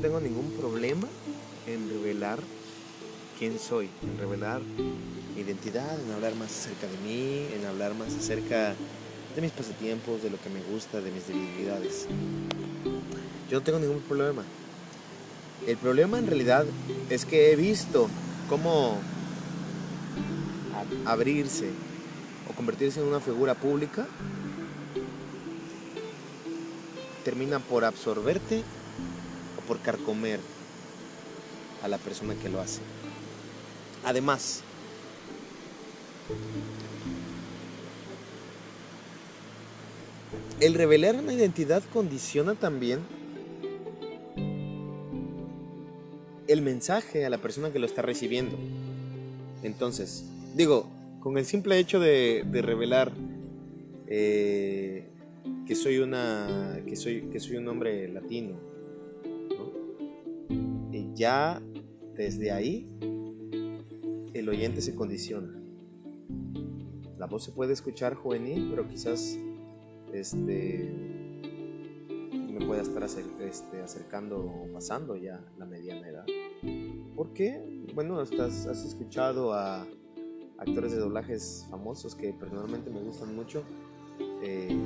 tengo ningún problema en revelar quién soy, en revelar mi identidad, en hablar más acerca de mí, en hablar más acerca de mis pasatiempos, de lo que me gusta, de mis debilidades. Yo no tengo ningún problema. El problema en realidad es que he visto cómo abrirse o convertirse en una figura pública termina por absorberte por carcomer a la persona que lo hace. Además, el revelar una identidad condiciona también el mensaje a la persona que lo está recibiendo. Entonces, digo, con el simple hecho de, revelar eh, que soy una que soy que soy un hombre latino, ya desde ahí el oyente se condiciona. La voz se puede escuchar juvenil, pero quizás este me pueda estar este, acercando o pasando ya la mediana edad. ¿Por qué? Bueno, has escuchado a actores de doblajes famosos que personalmente me gustan mucho, eh,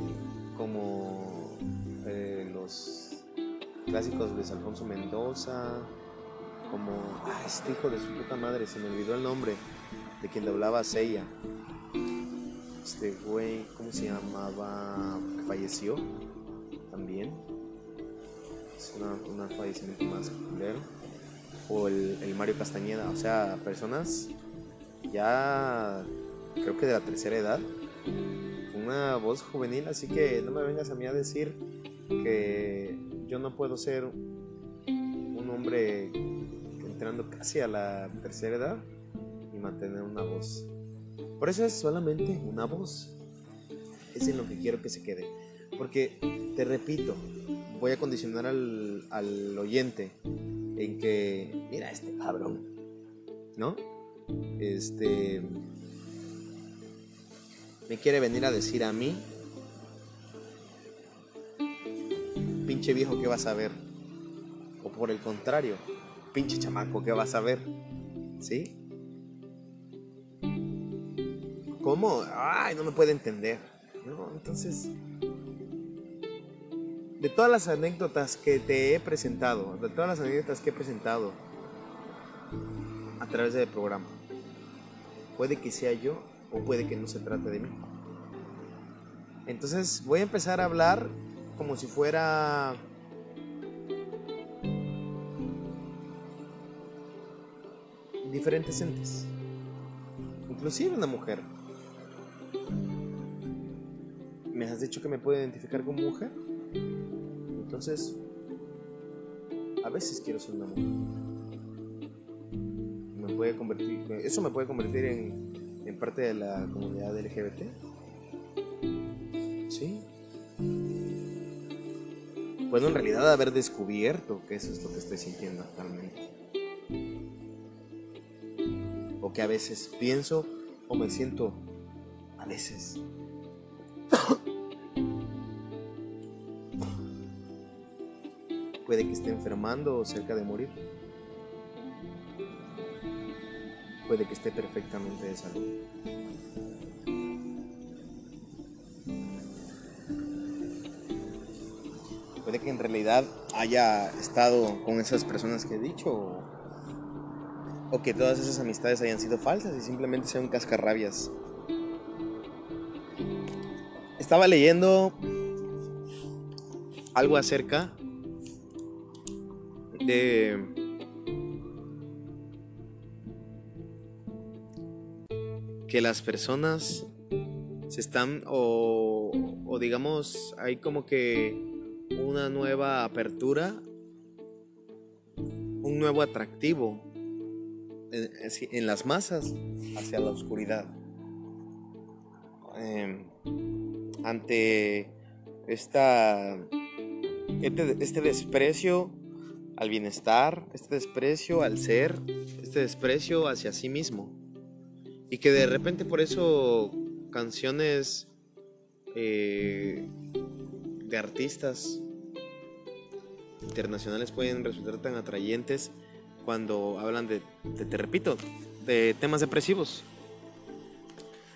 como eh, los clásicos de Alfonso Mendoza, como ah, este hijo de su puta madre, se me olvidó el nombre de quien doblaba a Seiya. Este güey, ¿cómo se llamaba? Falleció también. Es una, un fallecimiento más culero. O el, el Mario Castañeda, o sea, personas ya creo que de la tercera edad, una voz juvenil, así que no me vengas a mí a decir que yo no puedo ser un hombre entrando casi a la tercera edad y mantener una voz. Por eso es solamente una voz. Es en lo que quiero que se quede. Porque, te repito, voy a condicionar al, al oyente en que, mira este cabrón, ¿no? este me quiere venir a decir a mí, pinche viejo, ¿qué vas a ver? O por el contrario, pinche chamaco, ¿qué vas a ver? ¿Sí? ¿Cómo? Ay, no me puede entender. Entonces, de todas las anécdotas que te he presentado, de todas las anécdotas que he presentado a través del programa, Puede que sea yo o puede que no se trate de mí. Entonces voy a empezar a hablar como si fuera diferentes entes. Inclusive una mujer. ¿Me has dicho que me puedo identificar como mujer? Entonces, a veces quiero ser una mujer puede convertir, eso me puede convertir en, en parte de la comunidad LGBT. Sí. Puedo en realidad haber descubierto que eso es lo que estoy sintiendo actualmente. Que a veces pienso o me siento a veces. Puede que esté enfermando o cerca de morir. puede que esté perfectamente de salud. Puede que en realidad haya estado con esas personas que he dicho o, que todas esas amistades hayan sido falsas y simplemente sean cascarrabias. Estaba leyendo algo acerca de que las personas se están o, digamos hay como que una nueva apertura, un nuevo atractivo en, las masas hacia la oscuridad. Em, ante esta, este, este desprecio al bienestar, este desprecio al ser, este desprecio hacia sí mismo. Y que de repente por eso canciones eh, de artistas internacionales pueden resultar tan atrayentes cuando hablan de, te repito, de temas depresivos.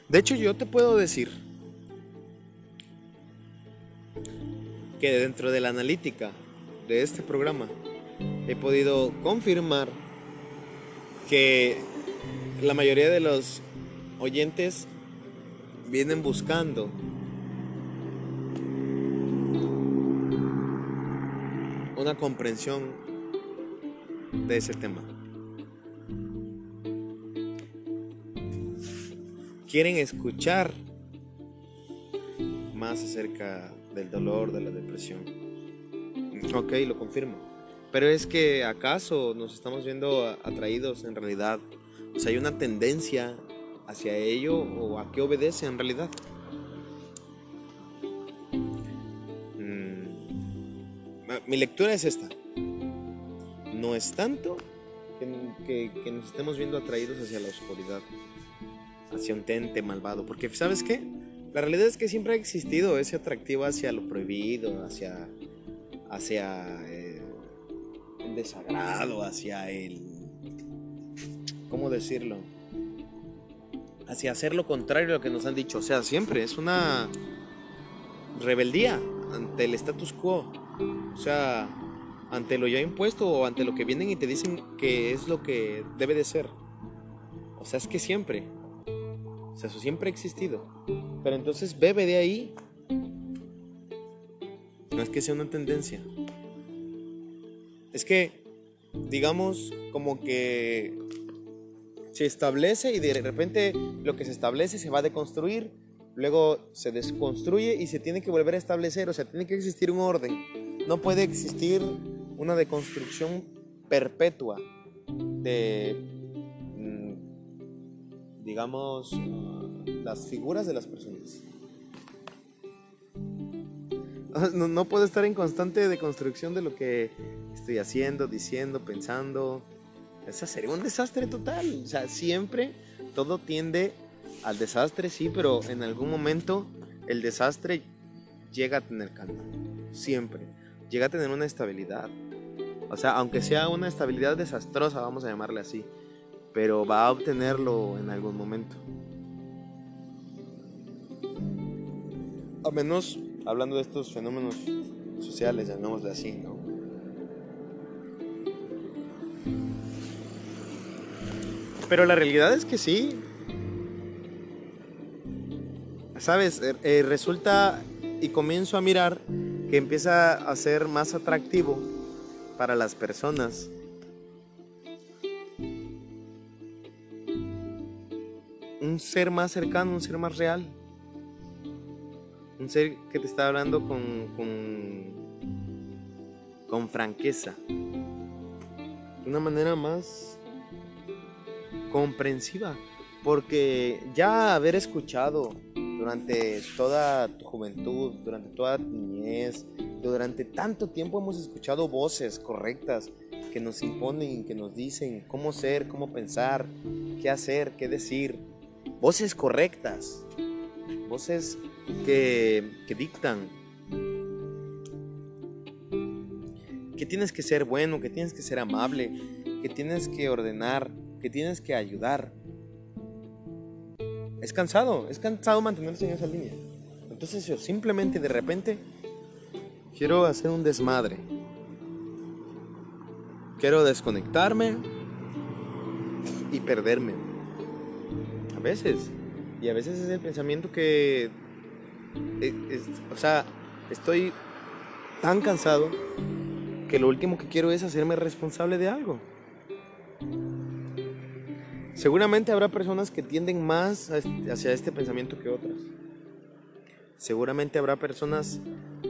De hecho, yo te puedo decir que dentro de la analítica de este programa he podido confirmar que la mayoría de los oyentes vienen buscando una comprensión de ese tema. Quieren escuchar más acerca del dolor, de la depresión. Ok, lo confirmo. Pero es que acaso nos estamos viendo atraídos en realidad. O sea, hay una tendencia hacia ello o a qué obedece en realidad. mi lectura es esta. No es tanto que, nos estemos viendo atraídos hacia la oscuridad, hacia un tente malvado, porque ¿sabes qué? La realidad es que siempre ha existido ese atractivo hacia lo prohibido, hacia, hacia eh, el desagrado, hacia el... ¿Cómo decirlo? Hacia hacer lo contrario a lo que nos han dicho. O sea, siempre es una rebeldía ante el status quo. O sea, ante lo ya impuesto o ante lo que vienen y te dicen que es lo que debe de ser. O sea, es que siempre. O sea, eso siempre ha existido. Pero entonces bebe de ahí. No es que sea una tendencia. Es que, digamos, como que se establece y de repente lo que se establece se va a deconstruir, luego se desconstruye y se tiene que volver a establecer, o sea, tiene que existir un orden. No puede existir una deconstrucción perpetua de, mm, digamos, las figuras de las personas. No, no, puedo estar en constante deconstrucción de lo que estoy haciendo, diciendo, pensando. Esa sería un desastre total. O sea, siempre todo tiende al desastre, sí, pero en algún momento el desastre llega a tener calma. Siempre llega a tener una estabilidad. O sea, aunque sea una estabilidad desastrosa, vamos a llamarle así, pero va a obtenerlo en algún momento. Al menos hablando de estos fenómenos sociales, llamémosle así, ¿no? Pero la realidad es que sí. ¿Sabes? Eh, eh, resulta y comienzo a mirar que empieza a ser más atractivo para las personas. Un ser más cercano, un ser más real. Un ser que te está hablando con, con, con franqueza. De una manera más comprensiva. Porque ya haber escuchado durante toda tu juventud, durante toda durante tanto tiempo hemos escuchado voces correctas que nos imponen, que nos dicen cómo ser, cómo pensar, qué hacer, qué decir. Voces correctas, voces que, que dictan que tienes que ser bueno, que tienes que ser amable, que tienes que ordenar, que tienes que ayudar, es cansado, es cansado mantenerse en esa línea. Entonces yo simplemente de repente quiero hacer un desmadre. Quiero desconectarme y perderme. A veces. Y a veces es el pensamiento que... Eh, o sea, estoy tan cansado que lo último que quiero es hacerme responsable de algo. Seguramente habrá personas que tienden más hacia este pensamiento que otras. Seguramente habrá personas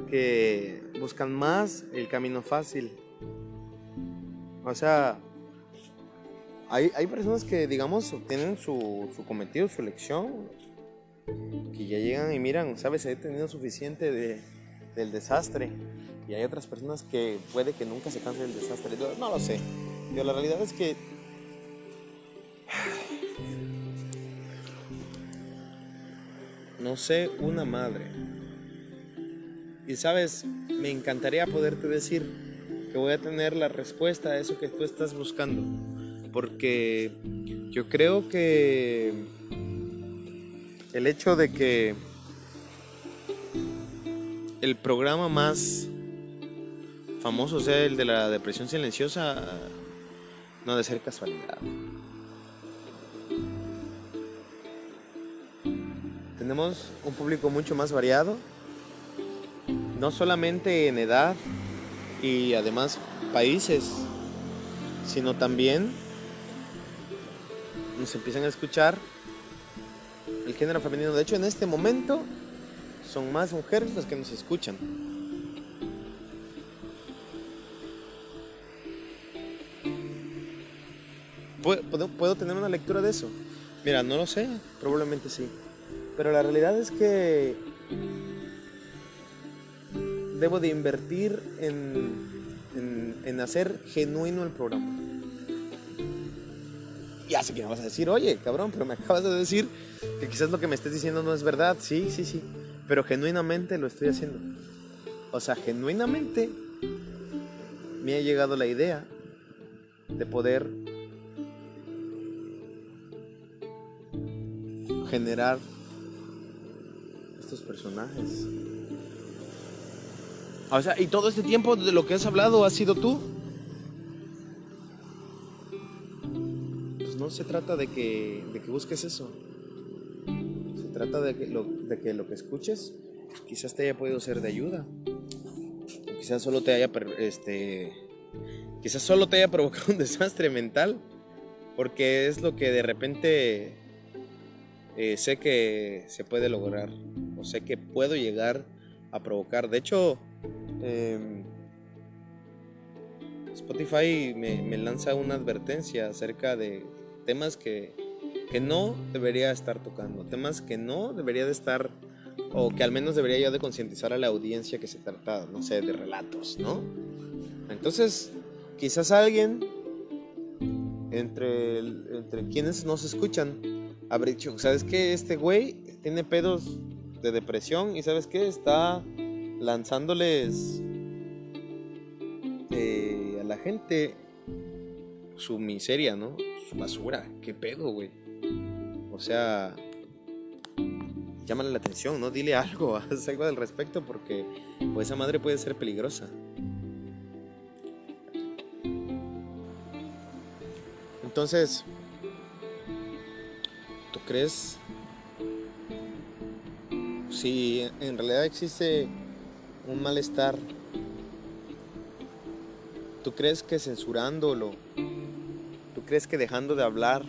que buscan más el camino fácil. O sea, hay, personas que, digamos, obtienen su, su, cometido, su lección, que ya llegan y miran, sabes, he tenido suficiente de, del desastre. Y hay otras personas que puede que nunca se cansen del desastre. no lo sé. Yo la realidad es que no sé una madre. Y sabes, me encantaría poderte decir que voy a tener la respuesta a eso que tú estás buscando. Porque yo creo que el hecho de que el programa más famoso sea el de la depresión silenciosa, no ha de ser casualidad. Tenemos un público mucho más variado, no solamente en edad y además países, sino también nos empiezan a escuchar el género femenino. De hecho, en este momento son más mujeres las que nos escuchan. ¿Puedo, tener una lectura de eso? Mira, no lo sé, probablemente sí. Pero la realidad es que debo de invertir en, en, hacer genuino el programa. Ya sé que me vas a decir, oye, cabrón, pero me acabas de decir que quizás lo que me estés diciendo no es verdad. Sí, sí, sí. Pero genuinamente lo estoy haciendo. O sea, genuinamente me ha llegado la idea de poder generar estos personajes. O sea, y todo este tiempo de lo que has hablado ha sido tú. Pues no se trata de que, de que busques eso. Se trata de que, lo, de que lo que escuches quizás te haya podido ser de ayuda. quizás solo te haya este quizás solo te haya provocado un desastre mental. Porque es lo que de repente eh, sé que se puede lograr. O sé que puedo llegar a provocar. De hecho, Em, Spotify me, lanza una advertencia acerca de temas que, que, no debería estar tocando, temas que no debería de estar, o que al menos debería yo de concientizar a la audiencia que se trata, no sé, de relatos, ¿no? Entonces, quizás alguien entre, entre quienes nos escuchan habrá dicho, ¿sabes qué? Este güey tiene pedos de depresión y ¿sabes qué? Está lanzándoles eh, a la gente su miseria, ¿no? Su basura. ¿Qué pedo, güey? O sea, llámale la atención, ¿no? Dile algo, haz algo al respecto porque pues, esa madre puede ser peligrosa. Entonces, ¿tú crees si en realidad existe un malestar, ¿tú crees que censurándolo, tú crees que dejando de hablar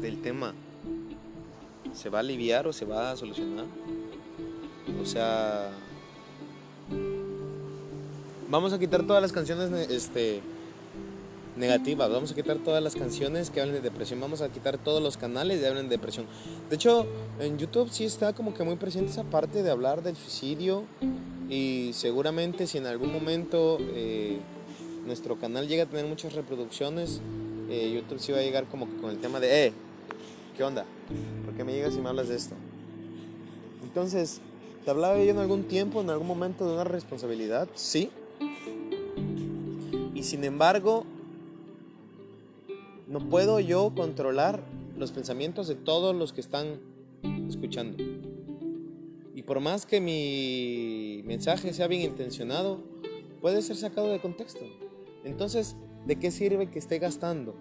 del tema, se va a aliviar o se va a solucionar? O sea, vamos a quitar todas las canciones este, negativas, vamos a quitar todas las canciones que hablen de depresión, vamos a quitar todos los canales que hablen de depresión. De hecho, en YouTube sí está como que muy presente esa parte de hablar del suicidio, y seguramente si en algún momento eh, nuestro canal llega a tener muchas reproducciones, eh, YouTube sí va a llegar como con el tema de, eh, ¿qué onda? ¿Por qué me llegas y me hablas de esto? Entonces, ¿te hablaba yo en algún tiempo, en algún momento de una responsabilidad? Sí. Y sin embargo, no puedo yo controlar los pensamientos de todos los que están escuchando. Y por más que mi mensaje sea bien intencionado, puede ser sacado de contexto. Entonces, ¿de qué sirve que esté gastando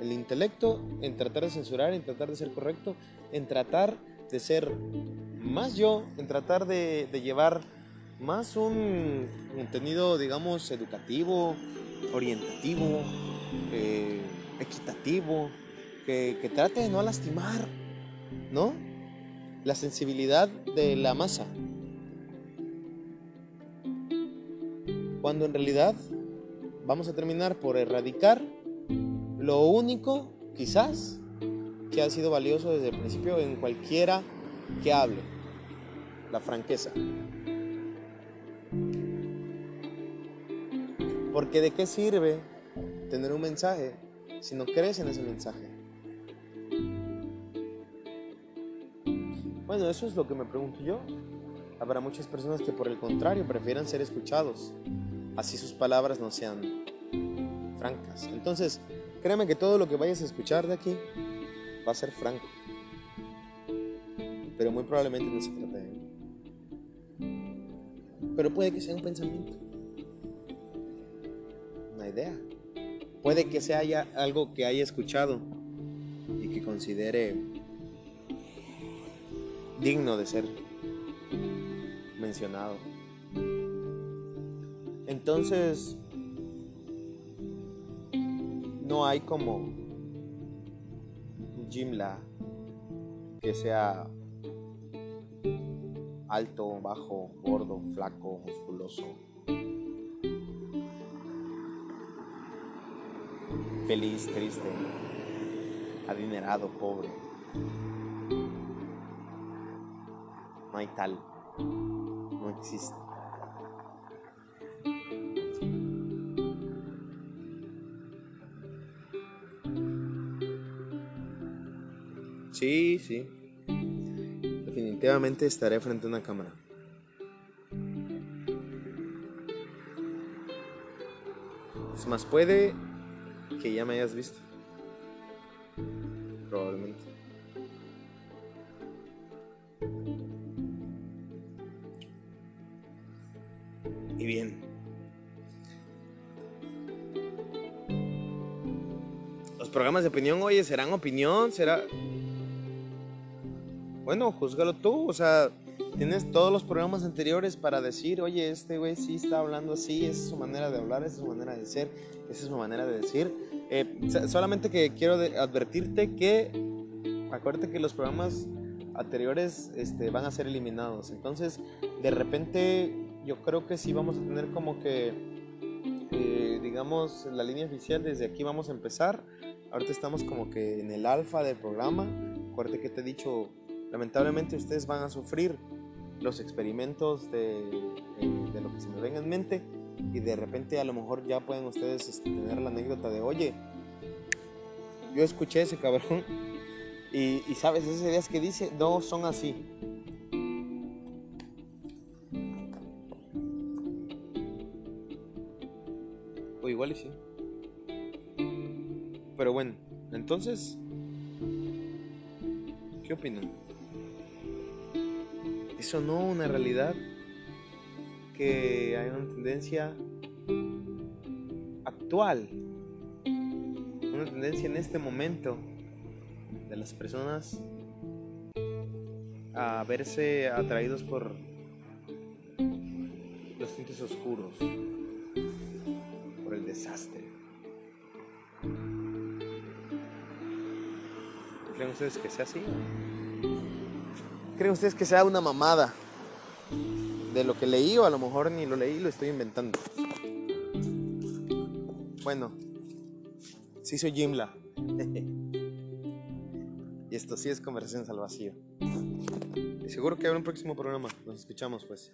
el intelecto en tratar de censurar, en tratar de ser correcto, en tratar de ser más yo, en tratar de, llevar más un contenido, digamos, educativo, orientativo, eh, equitativo, que, que trate de no lastimar, ¿no? La sensibilidad de la masa. Cuando en realidad vamos a terminar por erradicar lo único, quizás, que ha sido valioso desde el principio en cualquiera que hable, la franqueza. Porque de qué sirve tener un mensaje si no crees en ese mensaje? Bueno, eso es lo que me pregunto yo. Habrá muchas personas que por el contrario prefieran ser escuchados así sus palabras no sean francas. Entonces, créeme que todo lo que vayas a escuchar de aquí va a ser franco. Pero muy probablemente no se trata de. Pero puede que sea un pensamiento. Una idea. Puede que sea algo que haya escuchado y que considere digno de ser mencionado. Entonces, no hay como Jimla que sea alto, bajo, gordo, flaco, musculoso. Feliz, triste, adinerado, pobre. Tal. No existe. Sí, sí. Definitivamente estaré frente a una cámara. Es más, puede que ya me hayas visto. Probablemente. Programas de opinión, oye, ¿serán opinión? ¿Será...? bueno, juzgalo tú, o sea, tienes todos los programas anteriores para decir, oye, este güey sí está hablando así, esa es su manera de hablar, esa es su manera de ser, esa es su manera de decir. Eh, solamente que quiero advertirte que, acuérdate que los programas anteriores este, van a ser eliminados, entonces de repente yo creo que sí vamos a tener como que, eh, digamos, la línea oficial, desde aquí vamos a empezar. Ahorita estamos como que en el alfa del programa. Acuérdate que te he dicho lamentablemente ustedes van a sufrir los experimentos de, lo que se me venga en mente y de repente a lo mejor ya pueden ustedes este, tener la anécdota de, oye, yo escuché ese cabrón y, y sabes, esas ideas que dice, no son así. O igual y sí. Pero bueno, entonces, ¿qué opinan? eso no una realidad que hay una tendencia actual, una tendencia en este momento de las personas a verse atraídos por los tintes oscuros, por el desastre. ¿Creen ustedes que sea así? ¿Creen ustedes que sea una mamada de lo que leí o a lo mejor ni lo leí, lo estoy inventando? Bueno, sí soy Jimla. y esto sí es Conversaciones al Vacío. Y seguro que habrá un próximo programa. Nos escuchamos pues.